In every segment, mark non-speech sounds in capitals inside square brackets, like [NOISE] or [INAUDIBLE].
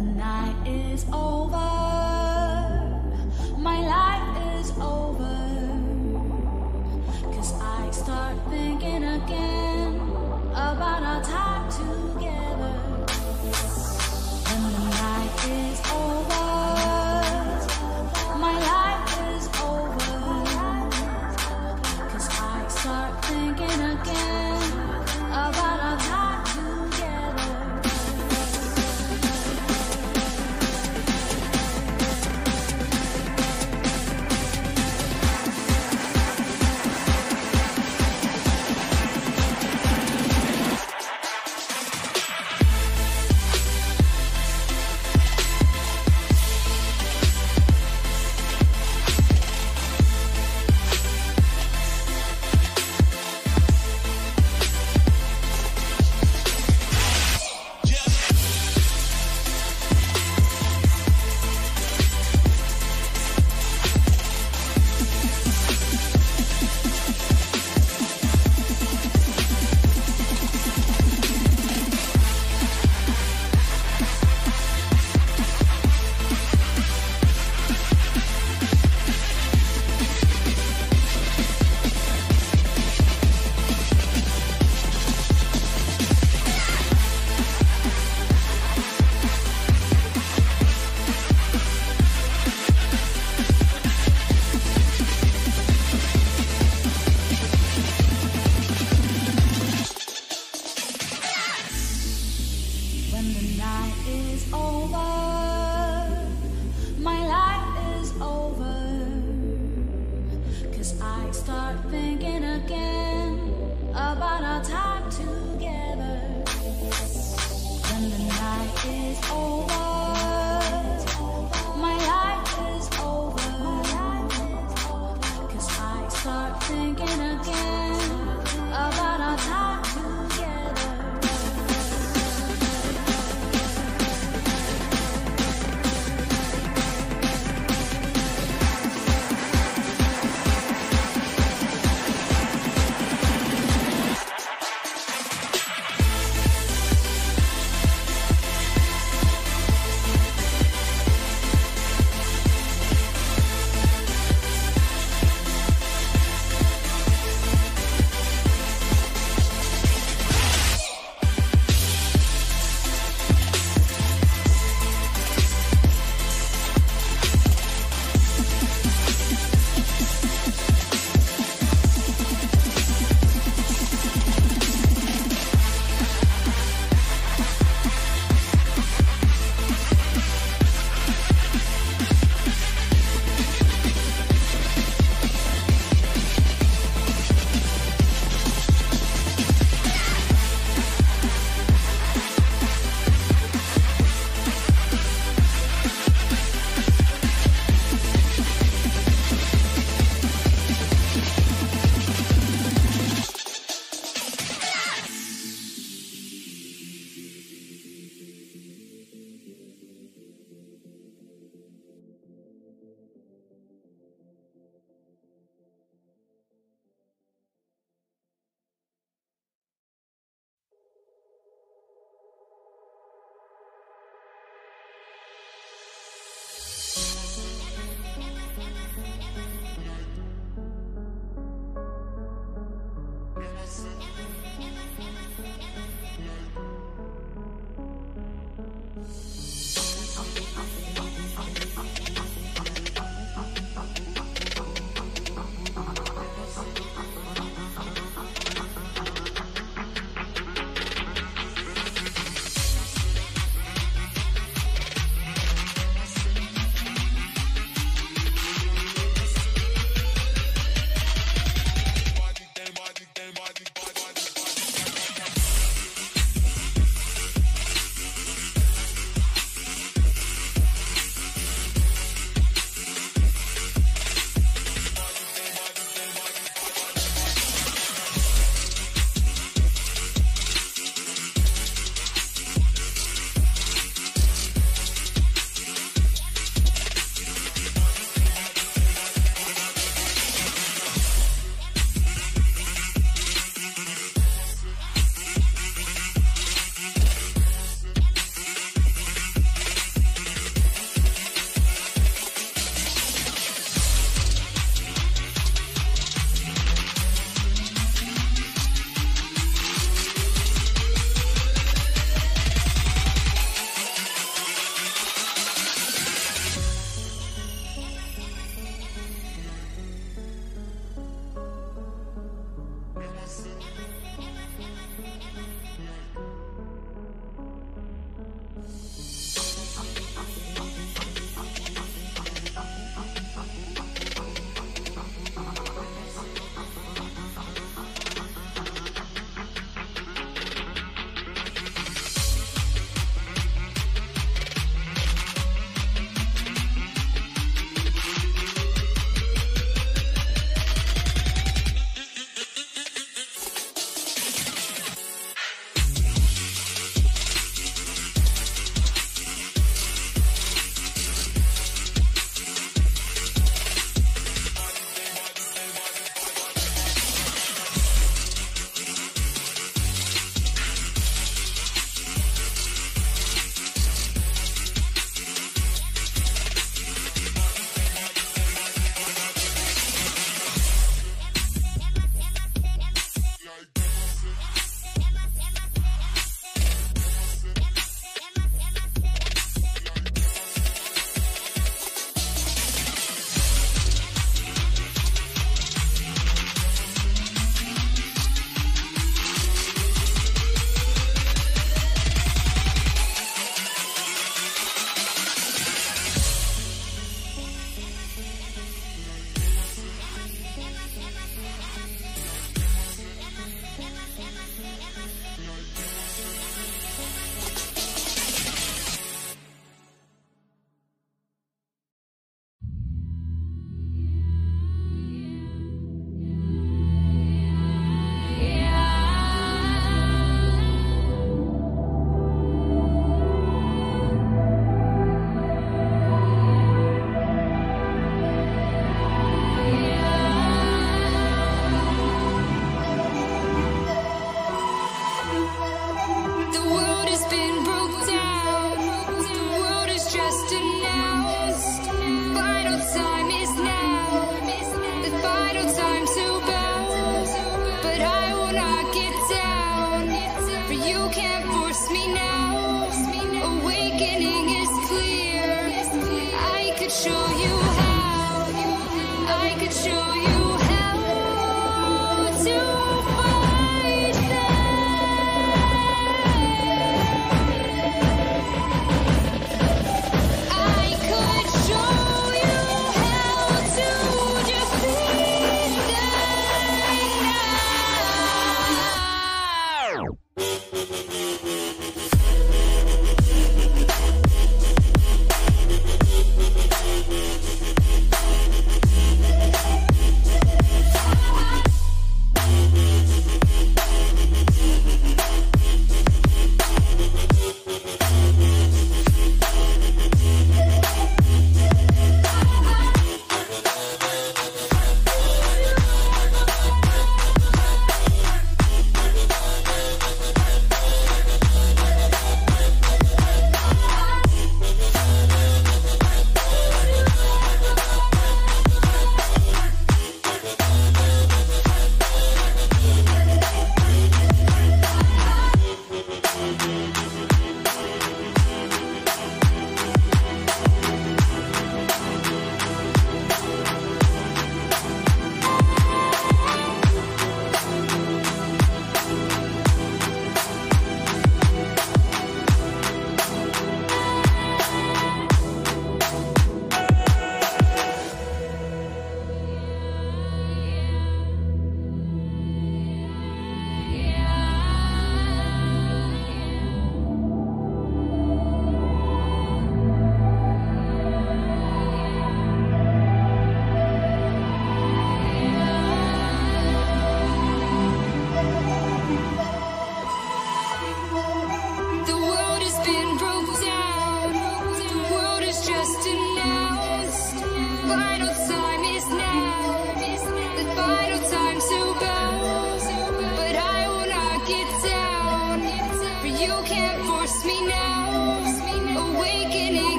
the night is over.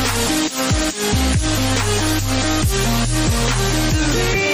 The radio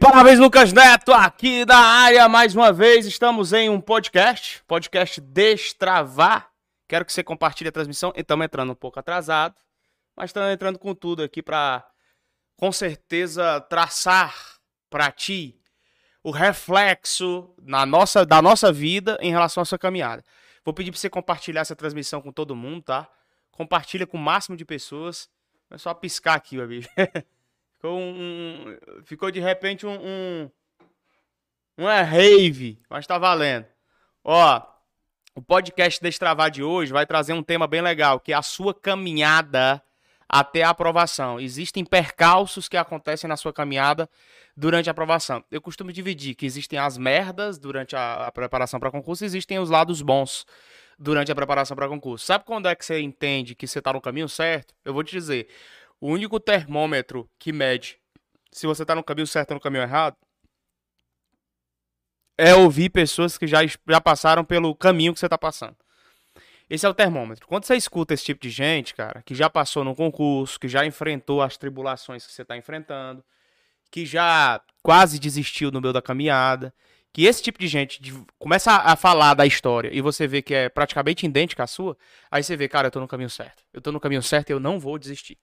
parabéns, Lucas Neto, aqui da área mais uma vez. Estamos em um podcast, podcast Destravar. Quero que você compartilhe a transmissão. Estamos entrando um pouco atrasado, mas estamos entrando com tudo aqui para, com certeza, traçar para ti o reflexo na nossa, da nossa vida em relação à sua caminhada. Vou pedir para você compartilhar essa transmissão com todo mundo, tá? Compartilha com o máximo de pessoas. É só piscar aqui, meu amigo. [LAUGHS] Ficou, um, um- ficou de repente um, um. Uma rave, mas tá valendo. Ó, o podcast Destravar de hoje vai trazer um tema bem legal, que é a sua caminhada até a aprovação. Existem percalços que acontecem na sua caminhada durante a aprovação. Eu costumo dividir que existem as merdas durante a, a preparação para concurso e existem os lados bons durante a preparação para concurso. Sabe quando é que você entende que você está no caminho certo? Eu vou te dizer. O único termômetro que mede se você está no caminho certo ou no caminho errado é ouvir pessoas que já, já passaram pelo caminho que você está passando. Esse é o termômetro. Quando você escuta esse tipo de gente, cara, que já passou no concurso, que já enfrentou as tribulações que você está enfrentando, que já quase desistiu no meio da caminhada, que esse tipo de gente de- começa a, a falar da história e você vê que é praticamente idêntica à sua, aí você vê, cara, eu tô no caminho certo. Eu tô no caminho certo e eu não vou desistir.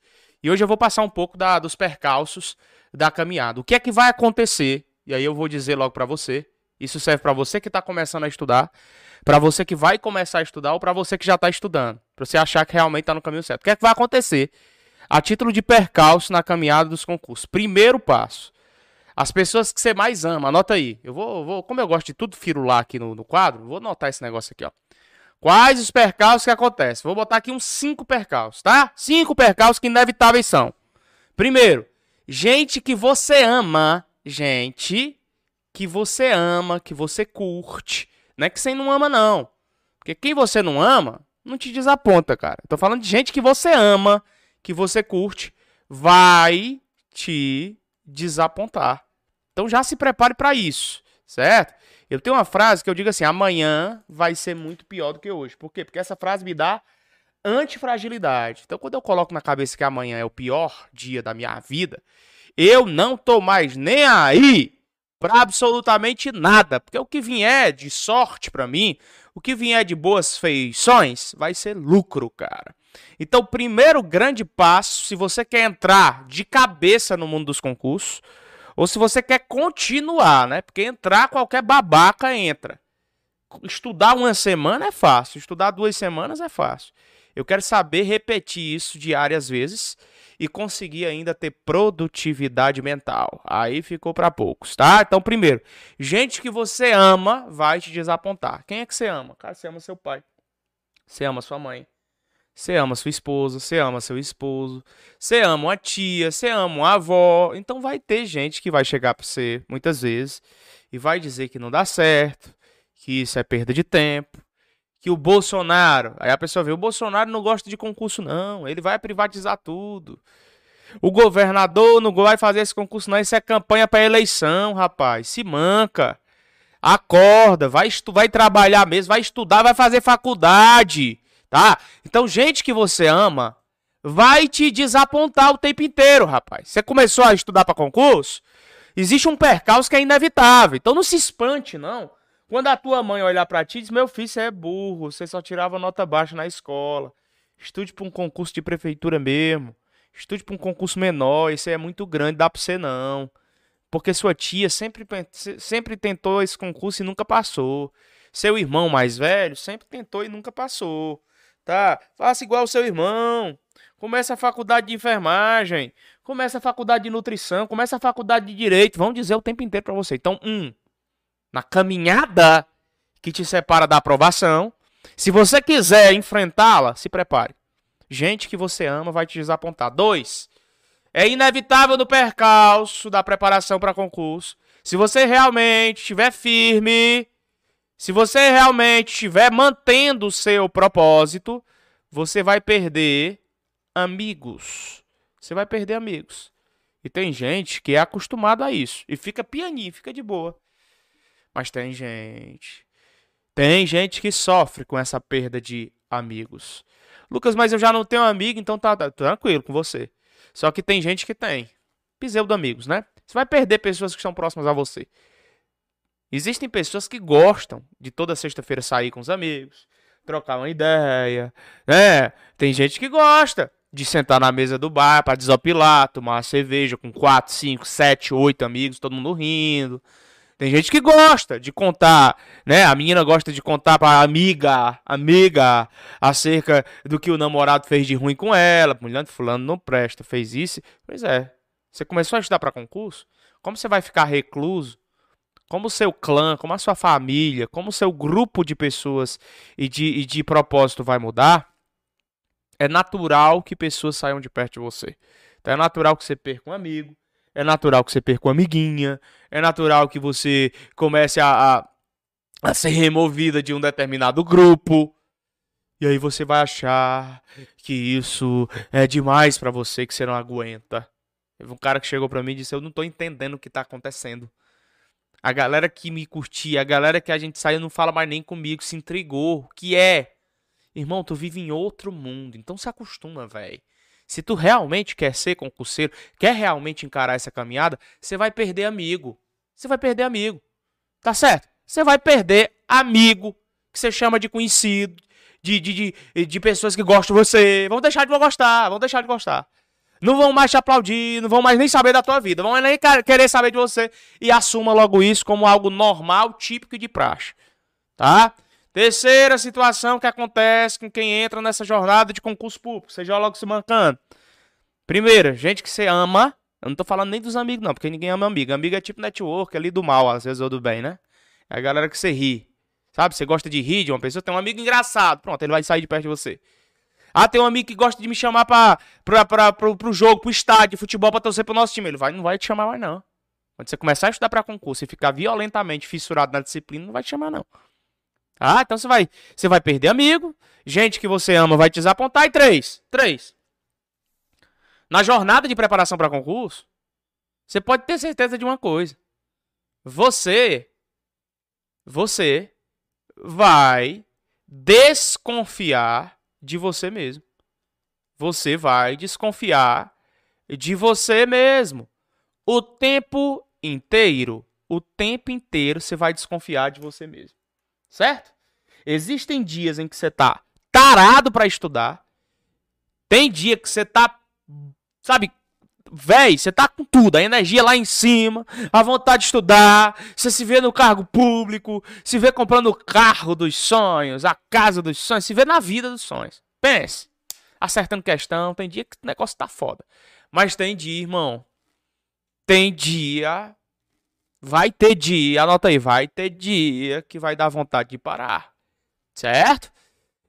E hoje eu vou passar um pouco da- dos percalços da caminhada. O que é que vai acontecer? E aí eu vou dizer logo pra você. Isso serve pra você que tá começando a estudar, pra você que vai começar a estudar ou pra você que já tá estudando, pra você achar que realmente tá no caminho certo. O que é que vai acontecer? A título de percalço na caminhada dos concursos. Primeiro passo. As pessoas que você mais ama, anota aí. Eu vou, vou como eu gosto de tudo firular aqui no, no quadro, vou anotar esse negócio aqui, ó. Quais os percalços que acontecem? Vou botar aqui uns cinco percalços, tá? Cinco percalços que inevitáveis são. Primeiro, gente que você ama, gente que você ama, que você curte. Não é que você não ama, não. Porque quem você não ama, não te desaponta, cara. Tô falando de gente que você ama, que você curte, vai te desapontar. Então já se prepare para isso, certo? Eu tenho uma frase que eu digo assim: amanhã vai ser muito pior do que hoje. Por quê? Porque essa frase me dá antifragilidade. Então, quando eu coloco na cabeça que amanhã é o pior dia da minha vida, eu não tô mais nem aí pra absolutamente nada. Porque o que vier de sorte pra mim, o que vier de boas feições, vai ser lucro, cara. Então, o primeiro grande passo, se você quer entrar de cabeça no mundo dos concursos, ou se você quer continuar, né? Porque entrar qualquer babaca entra. Estudar uma semana é fácil, estudar duas semanas é fácil. Eu quero saber repetir isso diárias vezes e conseguir ainda ter produtividade mental. Aí ficou para poucos, tá? Então, primeiro, gente que você ama vai te desapontar. Quem é que você ama? Cara, você ama seu pai. Você ama sua mãe. Você ama sua esposa, você ama seu esposo, você ama uma tia, você ama uma avó. Então vai ter gente que vai chegar pra você muitas vezes e vai dizer que não dá certo, que isso é perda de tempo, que o Bolsonaro, aí a pessoa vê, o Bolsonaro não gosta de concurso não, ele vai privatizar tudo. O governador não vai fazer esse concurso não, isso é campanha para eleição, rapaz. Se manca. Acorda, vai, vai trabalhar mesmo, vai estudar, vai fazer faculdade, tá? Então, gente que você ama vai te desapontar o tempo inteiro, rapaz. Você começou a estudar para concurso? Existe um percalço que é inevitável. Então não se espante, não. Quando a tua mãe olhar para ti e diz: "Meu filho, você é burro, você só tirava nota baixa na escola. Estude para um concurso de prefeitura mesmo. Estude para um concurso menor, esse é muito grande, dá para você não." Porque sua tia sempre, sempre tentou esse concurso e nunca passou. Seu irmão mais velho sempre tentou e nunca passou, tá? Faça igual o seu irmão. Começa a faculdade de enfermagem, começa a faculdade de nutrição, começa a faculdade de direito. Vão dizer o tempo inteiro pra você. Então, um, na caminhada que te separa da aprovação, se você quiser enfrentá-la, se prepare. Gente que você ama vai te desapontar. Dois, é inevitável no percalço da preparação para concurso. Se você realmente estiver firme, se você realmente estiver mantendo o seu propósito, você vai perder amigos. Você vai perder amigos. E tem gente que é acostumado a isso e fica pianinho, fica de boa. Mas tem gente. Tem gente que sofre com essa perda de amigos. Lucas, mas eu já não tenho amigo, então tá, tá tranquilo com você. Só que tem gente que tem. Pseudo amigos, né? Você vai perder pessoas que estão próximas a você. Existem pessoas que gostam de toda sexta-feira sair com os amigos, trocar uma ideia, né? Tem gente que gosta de sentar na mesa do bar para desopilar, tomar uma cerveja com 4, 5, 7, 8 amigos, todo mundo rindo. Tem gente que gosta de contar, né? A menina gosta de contar pra amiga, amiga, acerca do que o namorado fez de ruim com ela. Mulher, fulano não presta, fez isso. Pois é. Você começou a estudar para concurso? Como você vai ficar recluso? Como o seu clã, como a sua família, como o seu grupo de pessoas e de, e de propósito vai mudar? É natural que pessoas saiam de perto de você. Então é natural que você perca um amigo, é natural que você perca uma amiguinha, é natural que você comece a, a, a ser removida de um determinado grupo. E aí você vai achar que isso é demais pra você, que você não aguenta. Teve um cara que chegou pra mim e disse: Eu não tô entendendo o que tá acontecendo. A galera que me curtia, a galera que a gente saiu não fala mais nem comigo, se intrigou. Que é? Irmão, tu vive em outro mundo, então se acostuma, velho. Se tu realmente quer ser concurseiro, quer realmente encarar essa caminhada, você vai perder amigo. Você vai perder amigo. Tá certo? Você vai perder amigo, que você chama de conhecido, de, de, de, de pessoas que gostam de você. Vão deixar de gostar, vão deixar de gostar. Não vão mais te aplaudir, não vão mais nem saber da tua vida, vão nem querer saber de você e assuma logo isso como algo normal, típico e de praxe. Tá? Terceira situação que acontece com quem entra nessa jornada de concurso público, seja logo se mancando. Primeira, gente que você ama. Eu não tô falando nem dos amigos, não, porque ninguém ama amigo. Amigo é tipo network ali do mal, às vezes, ou do bem, né? É a galera que você ri. Sabe? Você gosta de rir de uma pessoa, tem um amigo engraçado. Pronto, ele vai sair de perto de você. Ah, tem um amigo que gosta de me chamar pra, pra, pra, pro, pro jogo, pro estádio futebol pra torcer pro nosso time. Ele vai, não vai te chamar mais, não. Quando você começar a estudar pra concurso e ficar violentamente fissurado na disciplina, não vai te chamar, não. Ah, então você vai, você vai perder amigo, gente que você ama vai te desapontar. E três, três. Na jornada de preparação para concurso, você pode ter certeza de uma coisa. Você, você vai desconfiar de você mesmo. Você vai desconfiar de você mesmo. O tempo inteiro, o tempo inteiro você vai desconfiar de você mesmo. Certo? Existem dias em que você tá tarado pra estudar. Tem dia que você tá, sabe, véi, você tá com tudo, a energia lá em cima, a vontade de estudar, você se vê no cargo público, se vê comprando o carro dos sonhos, a casa dos sonhos, se vê na vida dos sonhos. Pense, acertando questão, tem dia que o negócio tá foda. Mas tem dia, irmão, tem dia, vai ter dia, anota aí, vai ter dia que vai dar vontade de parar. Certo?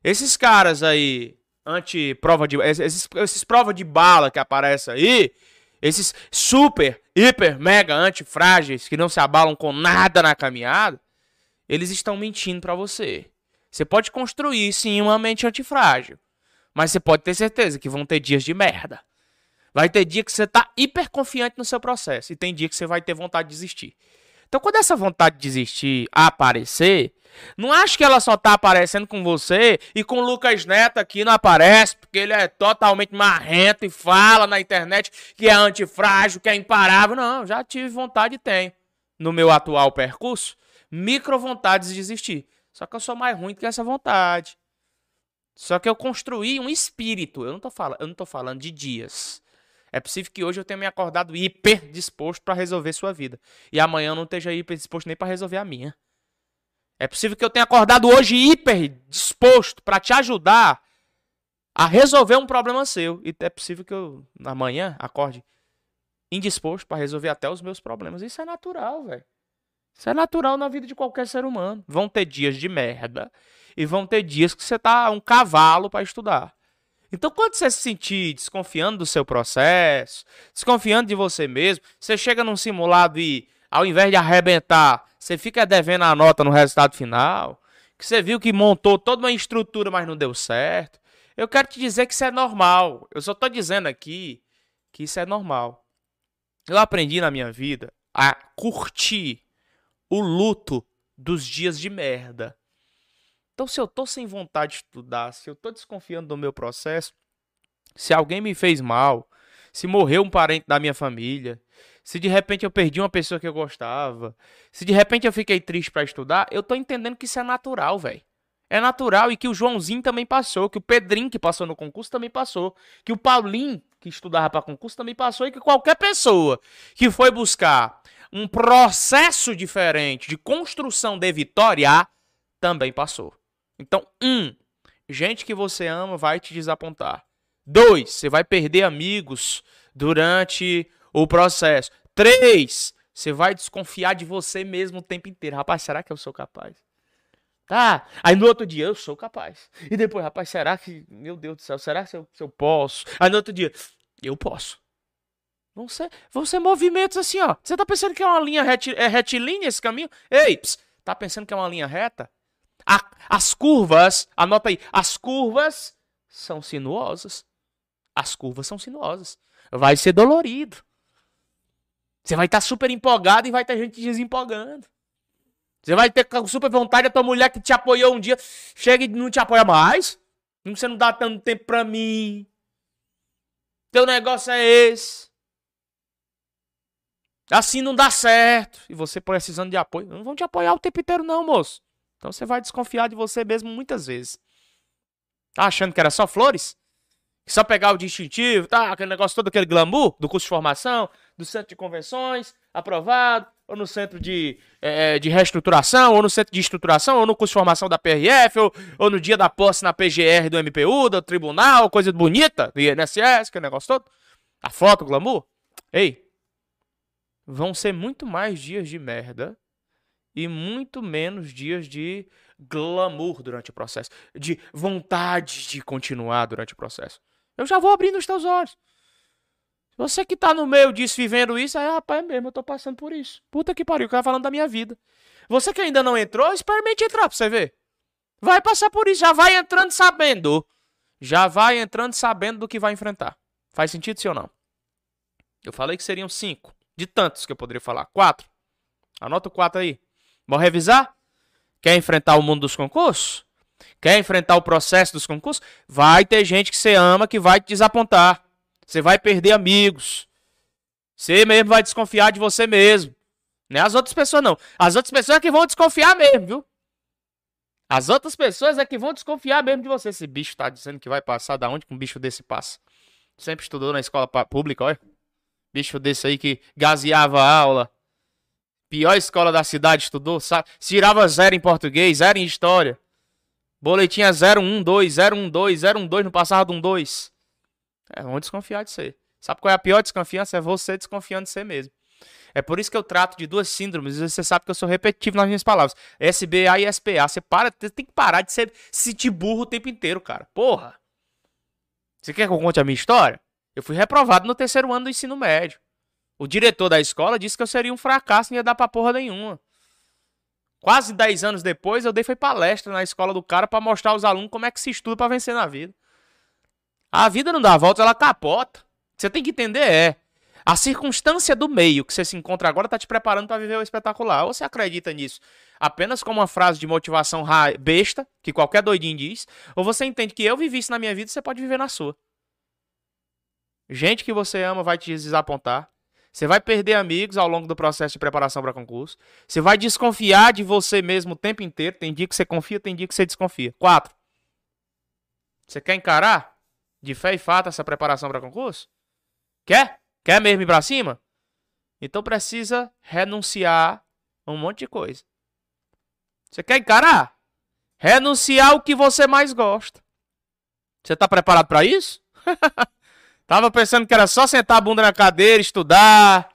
Esses caras aí, anti-prova de. Esses, esses prova de bala que aparecem aí, esses super, hiper, mega antifrágeis que não se abalam com nada na caminhada, eles estão mentindo pra você. Você pode construir sim uma mente antifrágil, mas você pode ter certeza que vão ter dias de merda. Vai ter dia que você tá hiper confiante no seu processo e tem dia que você vai ter vontade de desistir. Então, quando essa vontade de desistir aparecer, não acho que ela só tá aparecendo com você e com o Lucas Neto aqui não aparece, porque ele é totalmente marrento e fala na internet que é antifrágil, que é imparável. Não, já tive vontade e tenho. No meu atual percurso, micro vontades de desistir. Só que eu sou mais ruim do que essa vontade. Só que eu construí um espírito. Eu não tô eu não tô falando de dias. É possível que hoje eu tenha me acordado hiper disposto para resolver sua vida. E amanhã eu não esteja hiper disposto nem para resolver a minha. É possível que eu tenha acordado hoje hiper disposto para te ajudar a resolver um problema seu. E é possível que eu amanhã acorde indisposto para resolver até os meus problemas. Isso é natural, velho. Isso é natural na vida de qualquer ser humano. Vão ter dias de merda e vão ter dias que você tá um cavalo para estudar. Então, quando você se sentir desconfiando do seu processo, desconfiando de você mesmo, você chega num simulado e, ao invés de arrebentar, você fica devendo a nota no resultado final, que você viu que montou toda uma estrutura, mas não deu certo. Eu quero te dizer que isso é normal. Eu só tô dizendo aqui que isso é normal. Eu aprendi na minha vida a curtir o luto dos dias de merda. Então, se eu tô sem vontade de estudar, se eu tô desconfiando do meu processo, se alguém me fez mal, se morreu um parente da minha família, se de repente eu perdi uma pessoa que eu gostava, se de repente eu fiquei triste para estudar, eu tô entendendo que isso é natural, velho. É natural e que o Joãozinho também passou, que o Pedrinho que passou no concurso também passou, que o Paulinho que estudava para concurso também passou e que qualquer pessoa que foi buscar um processo diferente de construção de vitória também passou. Então, um, gente que você ama vai te desapontar. Dois, você vai perder amigos durante o processo. Três, você vai desconfiar de você mesmo o tempo inteiro. Rapaz, será que eu sou capaz? Tá. Aí no outro dia, eu sou capaz. E depois, rapaz, será que. Meu Deus do céu, será que eu, eu posso? Aí no outro dia, eu posso. Vão ser, vão ser movimentos assim, ó. Você tá pensando que é uma linha reti, é retilínea esse caminho? Ei, ps, tá pensando que é uma linha reta? A- as curvas, anota aí, as curvas são sinuosas. As curvas são sinuosas. Vai ser dolorido. Você vai estar super empolgado e vai ter gente desempolgando. Você vai ter super vontade, a tua mulher que te apoiou um dia, chega e não te apoia mais. Você não dá tanto tempo pra mim. Teu negócio é esse. Assim não dá certo. E você precisando de apoio. Não vão te apoiar o tempo inteiro, não, moço. Então você vai desconfiar de você mesmo muitas vezes. Tá achando que era só flores? Só pegar o distintivo, tá? Aquele negócio todo, aquele glamour do curso de formação, do centro de convenções, aprovado, ou no centro de, eh, de reestruturação, ou no centro de estruturação, ou no curso de formação da PRF, ou, ou no dia da posse na PGR do MPU, do tribunal, coisa bonita, do INSS, aquele negócio todo. A foto, o glamour. Ei, vão ser muito mais dias de merda e muito menos dias de glamour durante o processo, de vontade de continuar durante o processo. Eu já vou abrindo os teus olhos. Você que tá no meio disso, vivendo isso, aí, rapaz, é mesmo, eu tô passando por isso. Puta que pariu, o cara falando da minha vida. Você que ainda não entrou, experimente entrar pra você ver. Vai passar por isso, já vai entrando sabendo. Já vai entrando sabendo do que vai enfrentar. Faz sentido, sim ou não? Eu falei que seriam cinco. De tantos que eu poderia falar. Quatro. Anota o quatro aí. Vamos revisar? Quer enfrentar o mundo dos concursos? Quer enfrentar o processo dos concursos? Vai ter gente que você ama que vai te desapontar. Você vai perder amigos. Você mesmo vai desconfiar de você mesmo. Não é as outras pessoas, não. As outras pessoas é que vão desconfiar mesmo, viu? As outras pessoas é que vão desconfiar mesmo de você. Esse bicho tá dizendo que vai passar. Da onde que um bicho desse passa? Sempre estudou na escola pública, olha. Bicho desse aí que gaseava a aula. Pior escola da cidade estudou, sabe? Tirava zero em português, zero em história. Boletim é 012, 012, 012, não passava de um 2. É, vão desconfiar de você. Sabe qual é a pior desconfiança? É você desconfiando de você mesmo. É por isso que eu trato de duas síndromes. Você sabe que eu sou repetitivo nas minhas palavras. SBA e SPA. Você para, tem que parar de ser, se sentir burro o tempo inteiro, cara. Porra. Você quer que eu conte a minha história? Eu fui reprovado no terceiro ano do ensino médio. O diretor da escola disse que eu seria um fracasso e não ia dar pra porra nenhuma. Quase 10 anos depois, eu dei foi palestra na escola do cara pra mostrar aos alunos como é que se estuda pra vencer na vida. A vida não dá volta, ela capota. Você tem que entender é a circunstância do meio que você se encontra agora tá te preparando pra viver o espetacular. Ou você acredita nisso apenas como uma frase de motivação besta que qualquer doidinho diz, ou você entende que eu vivi isso na minha vida, e você pode viver na sua. Gente que você ama vai te desapontar. Você vai perder amigos ao longo do processo de preparação para concurso. Você vai desconfiar de você mesmo o tempo inteiro. Tem dia que você confia, tem dia que você desconfia. Quatro. Você quer encarar de fé e fato essa preparação para concurso? Quer? Quer mesmo ir pra cima? Então precisa renunciar a um monte de coisa. Você quer encarar? Renunciar o que você mais gosta. Você tá preparado pra isso? [LAUGHS] Tava pensando que era só sentar a bunda na cadeira, estudar,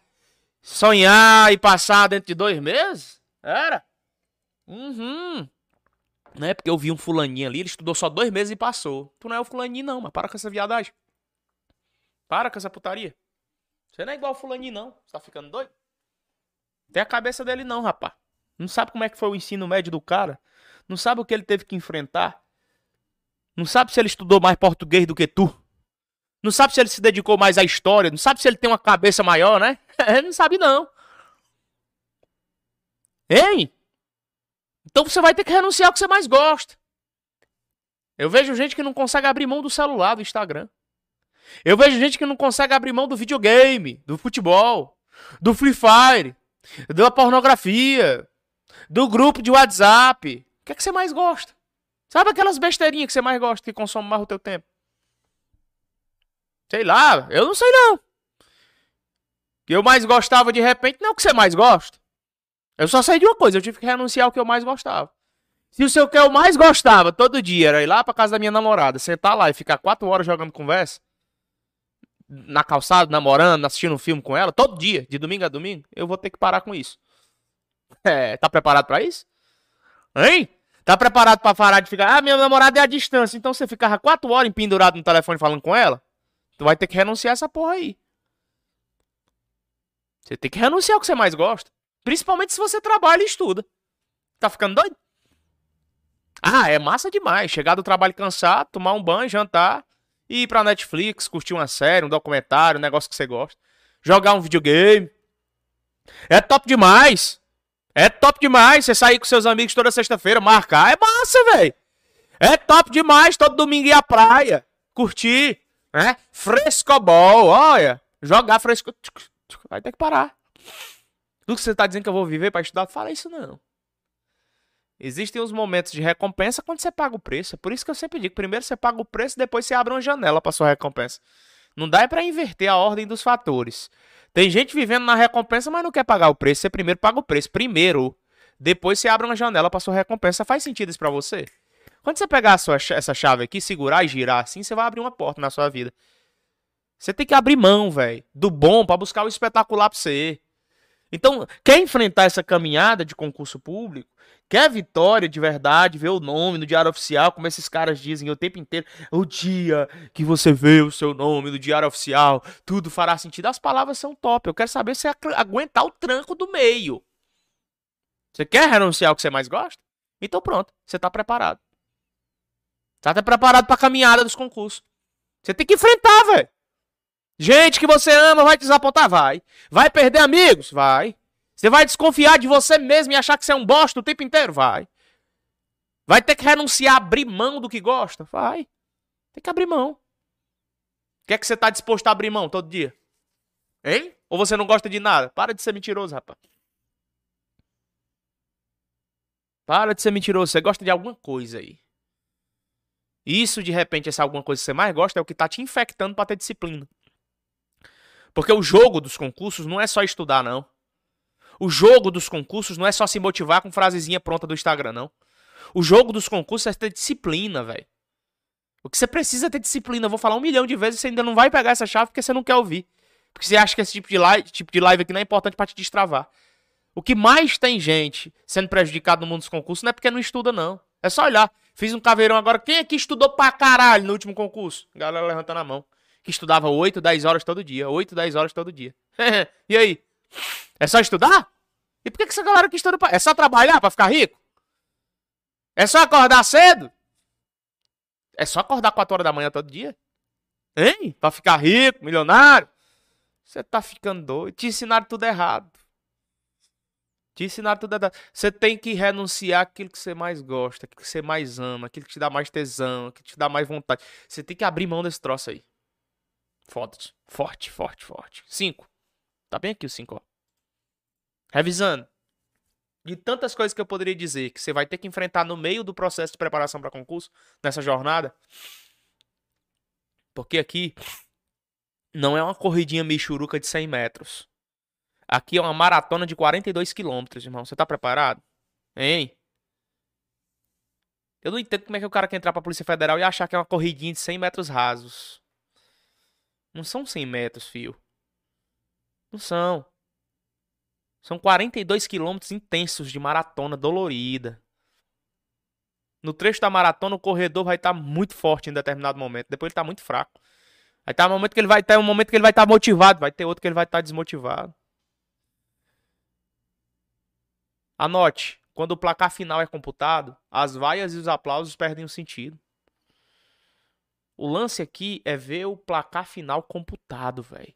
sonhar e passar dentro de dois meses? Era? Uhum. Não é porque eu vi um fulaninho ali, ele estudou só dois meses e passou. Tu não é o fulaninho, não, mas para com essa viadagem. Para com essa putaria. Você não é igual o fulaninho, não. Você tá ficando doido? Tem a cabeça dele, não, rapá. Não sabe como é que foi o ensino médio do cara. Não sabe o que ele teve que enfrentar. Não sabe se ele estudou mais português do que tu. Não sabe se ele se dedicou mais à história. Não sabe se ele tem uma cabeça maior, né? [LAUGHS] Não sabe, não. Hein? Então você vai ter que renunciar ao que você mais gosta. Eu vejo gente que não consegue abrir mão do celular, do Instagram. Eu vejo gente que não consegue abrir mão do videogame, do futebol, do Free Fire, da pornografia, do grupo de WhatsApp. O que é que você mais gosta? Sabe aquelas besteirinhas que você mais gosta, que consome mais o teu tempo? Sei lá, eu não sei não. Que eu mais gostava de repente, não é o que você mais gosta. Eu só sei de uma coisa, eu tive que renunciar ao que eu mais gostava. Se o seu que eu mais gostava todo dia era ir lá pra casa da minha namorada, sentar lá e ficar quatro horas jogando conversa, na calçada, namorando, assistindo um filme com ela, todo dia, de domingo a domingo, eu vou ter que parar com isso. [LAUGHS] É, tá preparado pra isso? Hein? Tá preparado pra parar de ficar, ah, minha namorada é à distância, então você ficava quatro horas pendurado no telefone falando com ela? Tu vai ter que renunciar essa porra aí. Você tem que renunciar ao que você mais gosta. Principalmente se você trabalha e estuda. Tá ficando doido? Ah, é massa demais. Chegar do trabalho cansado, tomar um banho, jantar e ir pra Netflix, curtir uma série, um documentário, um negócio que você gosta. Jogar um videogame. É top demais. É top demais. Você sair com seus amigos toda sexta-feira, marcar. É massa, velho. É top demais todo domingo ir à praia. Curtir. Né? Frescobol. Olha. Jogar fresco. Vai ter que parar. Tudo que você tá dizendo que eu vou viver pra estudar, fala isso não. Existem os momentos de recompensa quando você paga o preço. É por isso que eu sempre digo: primeiro você paga o preço, depois você abre uma janela para sua recompensa. Não dá é para inverter a ordem dos fatores. Tem gente vivendo na recompensa, mas não quer pagar o preço. Você primeiro paga o preço, primeiro. Depois você abre uma janela para sua recompensa. Faz sentido isso para você? Quando você pegar sua, essa chave aqui, segurar e girar assim, você vai abrir uma porta na sua vida. Você tem que abrir mão, velho, do bom para buscar o espetacular para você. Então, quer enfrentar essa caminhada de concurso público? Quer vitória de verdade, ver o nome no diário oficial, como esses caras dizem o tempo inteiro? O dia que você vê o seu nome no diário oficial, tudo fará sentido. As palavras são top. Eu quero saber se você aguentar o tranco do meio. Você quer renunciar ao que você mais gosta? Então pronto, você está preparado. Tá até preparado para a caminhada dos concursos. Você tem que enfrentar, velho. Gente que você ama vai te desapontar? Vai. Vai perder amigos? Vai. Você vai desconfiar de você mesmo e achar que você é um bosta o tempo inteiro? Vai. Vai ter que renunciar, abrir mão do que gosta? Vai. Tem que abrir mão. O que é que você está disposto a abrir mão todo dia? Hein? Ou você não gosta de nada? Para de ser mentiroso, rapaz. Para de ser mentiroso. Você gosta de alguma coisa aí. Isso, de repente, essa alguma coisa que você mais gosta é o que está te infectando para ter disciplina. Porque o jogo dos concursos não é só estudar, não. O jogo dos concursos não é só se motivar com frasezinha pronta do Instagram, não. O jogo dos concursos é ter disciplina, velho. O que você precisa é ter disciplina. Eu vou falar um milhão de vezes e você ainda não vai pegar essa chave porque você não quer ouvir. Porque você acha que esse tipo de live, tipo de live aqui não é importante para te destravar. O que mais tem gente sendo prejudicado no mundo dos concursos não é porque não estuda, não. É só olhar. Fiz um caveirão agora. Quem aqui estudou pra caralho no último concurso? Galera levantando a mão que estudava 8, 10 horas todo dia. 8, 10 horas todo dia. [LAUGHS] e aí? É só estudar? E por que, que essa galera que estuda. Pra... É só trabalhar pra ficar rico? É só acordar cedo? É só acordar 4 horas da manhã todo dia? Hein? Pra ficar rico, milionário? Você tá ficando doido. Te ensinaram tudo errado. Te ensinaram tudo. Você tem que renunciar aquilo que você mais gosta, aquilo que você mais ama, aquilo que te dá mais tesão, aquilo que te dá mais vontade. Você tem que abrir mão desse troço aí. Forte, forte, forte, forte. Cinco. Tá bem aqui o cinco, ó. Revisando. De tantas coisas que eu poderia dizer que você vai ter que enfrentar no meio do processo de preparação para concurso, nessa jornada. Porque aqui não é uma corridinha michuruca de 100 metros. Aqui é uma maratona de 42 quilômetros, irmão. Você tá preparado? Hein? Eu não entendo como é que o cara quer entrar pra Polícia Federal e achar que é uma corridinha de 100 metros rasos. Não são 100 metros, fio. Não são. São 42 quilômetros intensos de maratona dolorida. No trecho da maratona, o corredor vai estar muito forte em determinado momento. Depois ele tá muito fraco. Vai estar um momento que ele vai estar, um momento que ele vai estar motivado, vai ter outro que ele vai estar desmotivado. Anote, quando o placar final é computado, as vaias e os aplausos perdem o sentido. O lance aqui é ver o placar final computado, velho.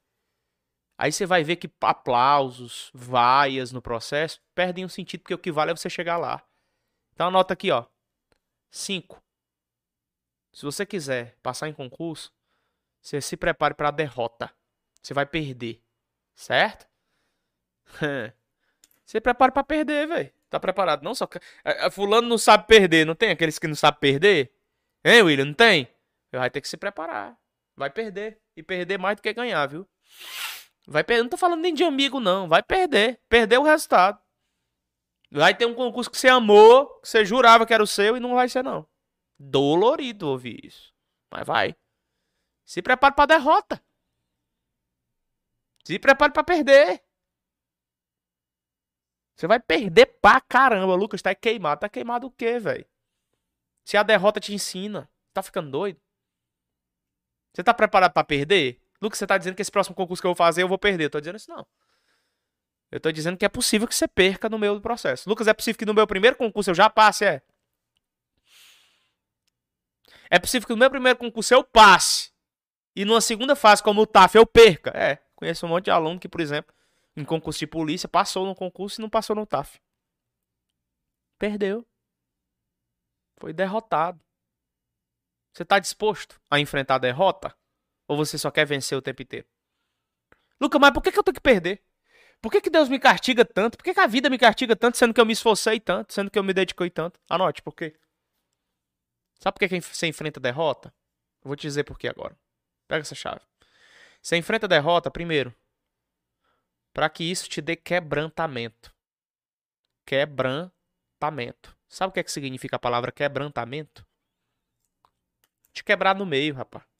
Aí você vai ver que aplausos, vaias no processo perdem o sentido, porque o que vale é você chegar lá. Então anota aqui, ó. 5. Se você quiser passar em concurso, você se prepare para a derrota. Você vai perder. Certo? [LAUGHS] se prepare para perder, velho. Tá preparado? Não só. é, é, Fulano não sabe perder, não tem aqueles que não sabem perder? Hein, William? Não tem? Vai ter que se preparar. Vai perder. E perder mais do que ganhar, viu? Vai perder. Não tô falando nem de amigo, não. Vai perder. Perder o resultado. Vai ter um concurso que você amou, que você jurava que era o seu e não vai ser, não. Dolorido ouvir isso. Mas vai. Se prepare pra derrota. Se prepare pra perder. Você vai perder pra caramba. Lucas tá queimado. Tá queimado o quê, velho? Se a derrota te ensina. Tá ficando doido? Você tá preparado pra perder? Lucas, você tá dizendo que esse próximo concurso que eu vou fazer eu vou perder. Eu tô dizendo isso não. Eu tô dizendo que é possível que você perca no meio do processo. Lucas, é possível que no meu primeiro concurso eu já passe, é? É possível que no meu primeiro concurso eu passe. E numa segunda fase, como o TAF, eu perca. É, conheço um monte de aluno que, por exemplo, em concurso de polícia, passou no concurso e não passou no TAF. Perdeu. Foi derrotado. Você tá disposto a enfrentar a derrota? Ou você só quer vencer o tempo inteiro? Lucas, mas por que, que eu tenho que perder? Por que, que Deus me castiga tanto? Por que, que a vida me castiga tanto, sendo que eu me esforcei tanto, sendo que eu me dediquei tanto? Anote, por quê? Sabe por que que você enfrenta a derrota? Eu vou te dizer por quê agora. Pega essa chave. Você enfrenta a derrota, primeiro, para que isso te dê quebrantamento. Quebrantamento. Sabe o que, é que significa a palavra quebrantamento? Te quebrar no meio, rapaz. Pra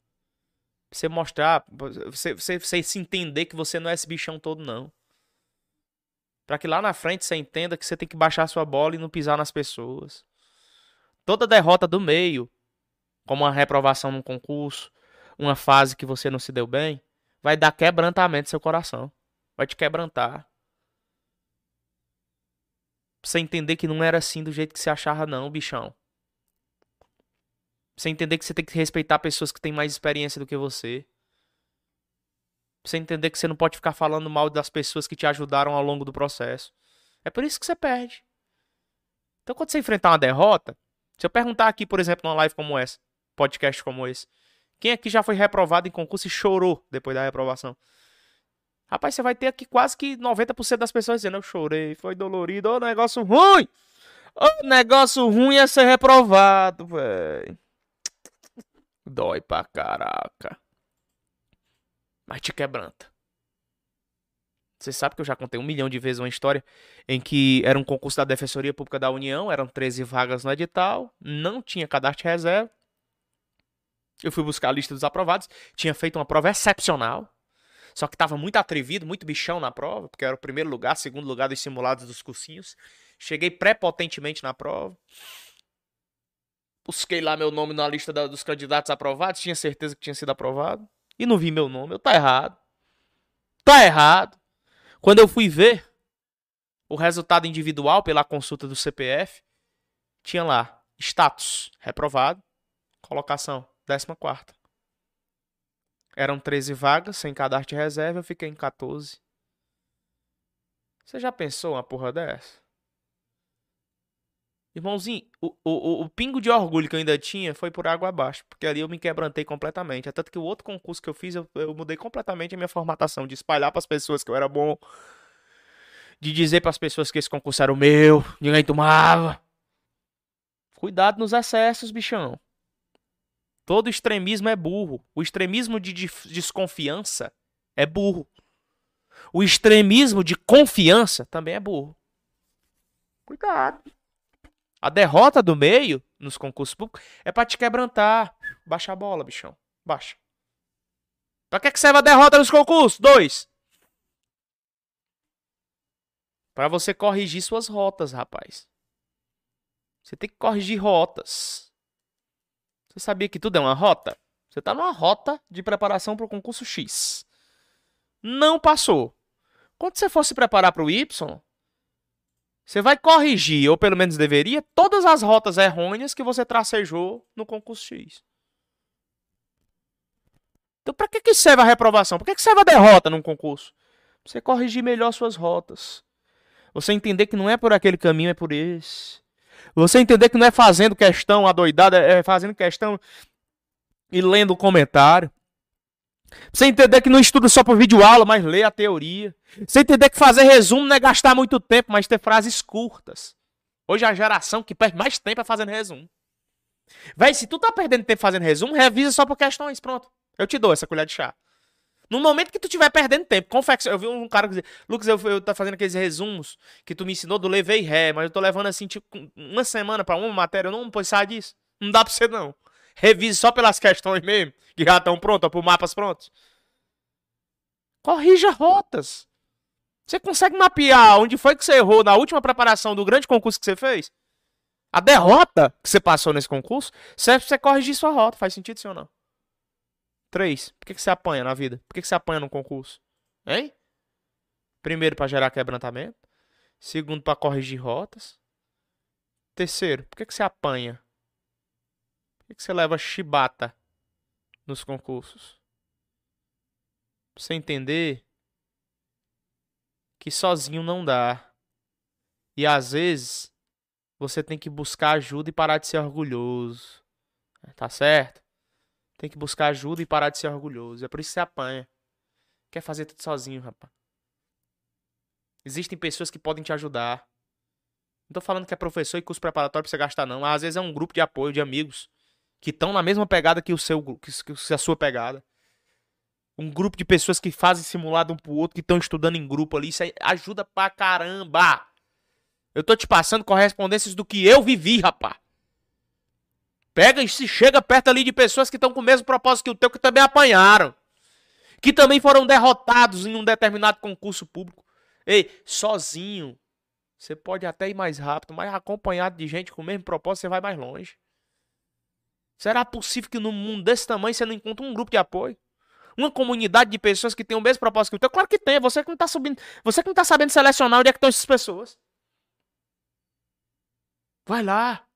Você mostrar, você, você, você se entender que você não é esse bichão todo, não. Pra que lá na frente você entenda que você tem que baixar sua bola e não pisar nas pessoas. Toda derrota do meio, como uma reprovação num concurso, uma fase que você não se deu bem, vai dar quebrantamento no seu coração. Vai te quebrantar. Pra você entender que não era assim do jeito que você achava, não, bichão. Pra você entender que você tem que respeitar pessoas que têm mais experiência do que você. Pra você entender que você não pode ficar falando mal das pessoas que te ajudaram ao longo do processo. É por isso que você perde. Então, quando você enfrentar uma derrota, se eu perguntar aqui, por exemplo, numa live como essa, podcast como esse, quem aqui já foi reprovado em concurso e chorou depois da reprovação? Rapaz, você vai ter aqui quase que 90% das pessoas dizendo: Eu chorei, foi dolorido, ô negócio ruim! Ô negócio ruim é ser reprovado, velho. Dói pra caraca. Mas te quebranta. Você sabe que eu já contei um milhão de vezes uma história em que era um concurso da Defensoria Pública da União, eram 13 vagas no edital, não tinha cadastro de reserva. Eu fui buscar a lista dos aprovados, tinha feito uma prova excepcional, só que estava muito atrevido, muito bichão na prova, porque era o primeiro lugar, segundo lugar dos simulados dos cursinhos. Cheguei prepotentemente na prova. Busquei lá meu nome na lista da- dos candidatos aprovados, tinha certeza que tinha sido aprovado. E não vi meu nome, eu tá errado. Tá errado. Quando eu fui ver o resultado individual pela consulta do CPF, tinha lá status reprovado, colocação 14. Eram 13 vagas sem cadastro de reserva, eu fiquei em 14. Você já pensou uma porra dessa? Irmãozinho, o, o, o- pingo de orgulho que eu ainda tinha foi por água abaixo, porque ali eu me quebrantei completamente. É tanto que o outro concurso que eu fiz, eu, eu mudei completamente a minha formatação, de espalhar para as pessoas que eu era bom, de dizer para as pessoas que esse concurso era o meu, ninguém tomava. Cuidado nos excessos, bichão. Todo extremismo é burro. O extremismo de desconfiança é burro. O extremismo de confiança também é burro. Cuidado. A derrota do meio nos concursos públicos é pra te quebrantar. Baixa a bola, bichão. Baixa. Pra que, que serve a derrota nos concursos? Dois. Pra você corrigir suas rotas, rapaz. Você tem que corrigir rotas. Você sabia que tudo é uma rota? Você tá numa rota de preparação para o concurso X. Não passou. Quando você for se preparar para o Y, você vai corrigir, ou pelo menos deveria, todas as rotas errôneas que você tracejou no concurso X. Então, para que, que serve a reprovação? Para que, que serve a derrota num concurso? Pra você corrigir melhor suas rotas. Você entender que não é por aquele caminho, é por esse. Você entender que não é fazendo questão adoidada, é fazendo questão e lendo o comentário. Você entender que não estuda só por vídeo aula, mas lê a teoria. Você entender que fazer resumo não é gastar muito tempo, mas ter frases curtas. Hoje a geração que perde mais tempo é fazendo resumo. Véi, se tu tá perdendo tempo fazendo resumo, revisa só por questões, pronto. Eu te dou essa colher de chá. No momento que tu estiver perdendo tempo, confesso, eu vi um cara que dizia, Lucas, eu, eu tô fazendo aqueles resumos que tu me ensinou do levei ré, mas eu tô levando assim, tipo, uma semana pra uma matéria, eu não posso sair disso. Não dá pra você não. Revise só pelas questões mesmo, que já estão prontas, por mapas prontos. Corrija rotas. Você consegue mapear onde foi que você errou na última preparação do grande concurso que você fez? A derrota que você passou nesse concurso serve pra você corrigir sua rota. Faz sentido sim ou não? Três. Por que, que você apanha na vida? Por que, que você apanha no concurso? Hein? Primeiro, para gerar quebrantamento. Segundo, para corrigir rotas. Terceiro, por que, que você apanha? Por que, que você leva chibata nos concursos? Pra você entender que sozinho não dá. E às vezes você tem que buscar ajuda e parar de ser orgulhoso. Tá certo? Tem que buscar ajuda e parar de ser orgulhoso. É por isso que você apanha. Quer fazer tudo sozinho, rapaz. Existem pessoas que podem te ajudar. Não tô falando que é professor e curso preparatório pra você gastar, não. Às vezes é um grupo de apoio, de amigos, que estão na mesma pegada que o seu que, a sua pegada. Um grupo de pessoas que fazem simulado um pro outro, que estão estudando em grupo ali. Isso ajuda pra caramba. Eu tô te passando correspondências do que eu vivi, rapaz. Pega e se chega perto ali de pessoas que estão com o mesmo propósito que o teu, que também apanharam. Que também foram derrotados em um determinado concurso público. Ei, sozinho, você pode até ir mais rápido, mas acompanhado de gente com o mesmo propósito, você vai mais longe. Será possível que num mundo desse tamanho você não encontre um grupo de apoio? Uma comunidade de pessoas que tem o mesmo propósito que o teu? Claro que tem, é você que não tá subindo, você que não tá sabendo selecionar onde é que estão essas pessoas. Vai lá.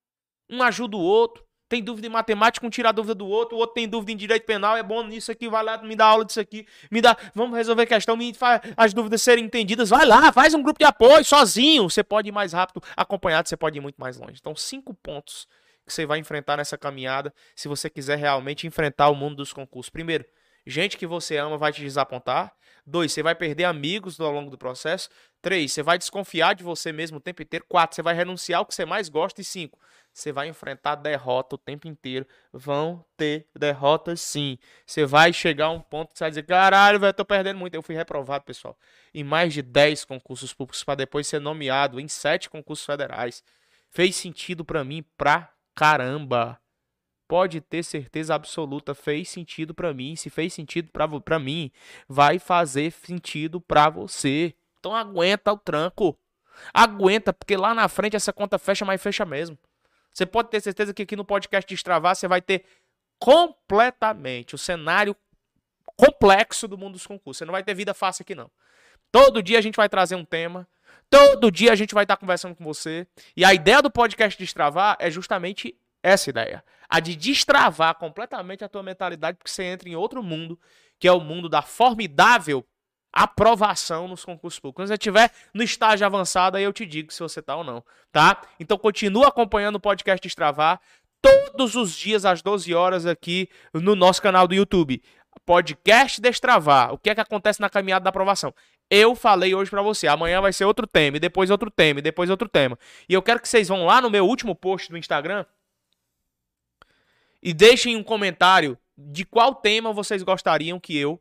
Um ajuda o outro. Tem dúvida em matemática, um tira a dúvida do outro, o outro tem dúvida em direito penal, é bom nisso aqui, vai lá, me dá aula disso aqui, me dá, vamos resolver a questão, me faz as dúvidas serem entendidas, vai lá, faz um grupo de apoio, sozinho, você pode ir mais rápido, acompanhado, você pode ir muito mais longe. Então, cinco pontos que você vai enfrentar nessa caminhada, se você quiser realmente enfrentar o mundo dos concursos. Primeiro, gente que você ama vai te desapontar. Dois, você vai perder amigos ao longo do processo. Três, você vai desconfiar de você mesmo o tempo inteiro. Quatro, você vai renunciar ao que você mais gosta. E cinco, você vai enfrentar derrota o tempo inteiro. Vão ter derrotas sim. Você vai chegar a um ponto que você vai dizer: caralho, velho, tô perdendo muito. Eu fui reprovado, pessoal, em mais de 10 concursos públicos para depois ser nomeado em sete concursos federais. Fez sentido pra mim pra caramba. Pode ter certeza absoluta, fez sentido pra mim. Se fez sentido pra mim, vai fazer sentido pra você. Então aguenta o tranco. Aguenta, porque lá na frente essa conta fecha, mas fecha mesmo. Você pode ter certeza que aqui no podcast Destravar você vai ter completamente o cenário complexo do mundo dos concursos. Você não vai ter vida fácil aqui, não. Todo dia a gente vai trazer um tema. Todo dia a gente vai estar conversando com você. E a ideia do podcast Destravar é justamente essa ideia. A de destravar completamente a tua mentalidade, porque você entra em outro mundo, que é o mundo da formidável aprovação nos concursos públicos. Quando você estiver no estágio avançado, aí eu te digo se você tá ou não, tá? Então continua acompanhando o podcast Destravar todos os dias às 12 horas aqui no nosso canal do YouTube. Podcast Destravar. O que é que acontece na caminhada da aprovação? Eu falei hoje pra você, amanhã vai ser outro tema, e depois outro tema, e depois outro tema. E eu quero que vocês vão lá no meu último post do Instagram e deixem um comentário de qual tema vocês gostariam que eu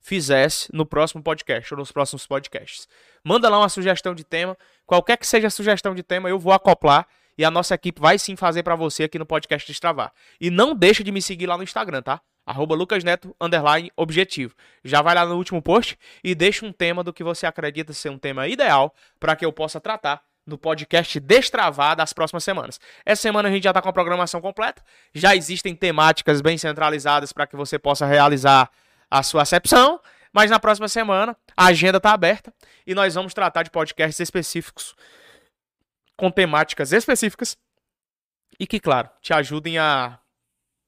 fizesse no próximo podcast ou nos próximos podcasts. Manda lá uma sugestão de tema, qualquer que seja a sugestão de tema, eu vou acoplar E a nossa equipe vai sim fazer pra você aqui no podcast Destravar. E não deixa de me seguir lá no Instagram, tá? Arroba underline, objetivo. Já vai lá no último post e deixa um tema do que você acredita ser um tema ideal para que eu possa tratar no podcast Destravar das próximas semanas. Essa semana a gente já está com a programação completa, já existem temáticas bem centralizadas para que você possa realizar a sua acepção, mas na próxima semana a agenda está aberta e nós vamos tratar de podcasts específicos com temáticas específicas e que, claro, te ajudem a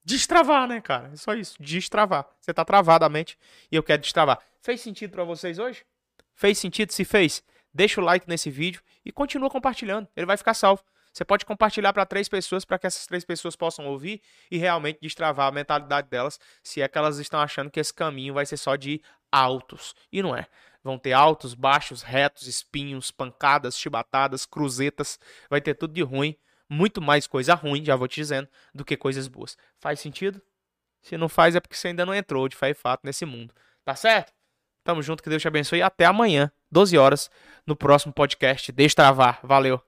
destravar, né, cara? É só isso, destravar. Você tá travado a mente e eu quero destravar. Fez sentido para vocês hoje? Fez sentido? Se fez, deixa o like nesse vídeo e continua compartilhando. Ele vai ficar salvo. Você pode compartilhar para três pessoas para que essas três pessoas possam ouvir e realmente destravar a mentalidade delas, se é que elas estão achando que esse caminho vai ser só de altos. E não é. Vão ter altos, baixos, retos, espinhos, pancadas, chibatadas, cruzetas. Vai ter tudo de ruim. Muito mais coisa ruim, já vou te dizendo, do que coisas boas. Faz sentido? Se não faz, é porque você ainda não entrou de fato nesse mundo. Tá certo? Tamo junto, que Deus te abençoe. E até amanhã, 12 horas, no próximo podcast Destravar. Valeu!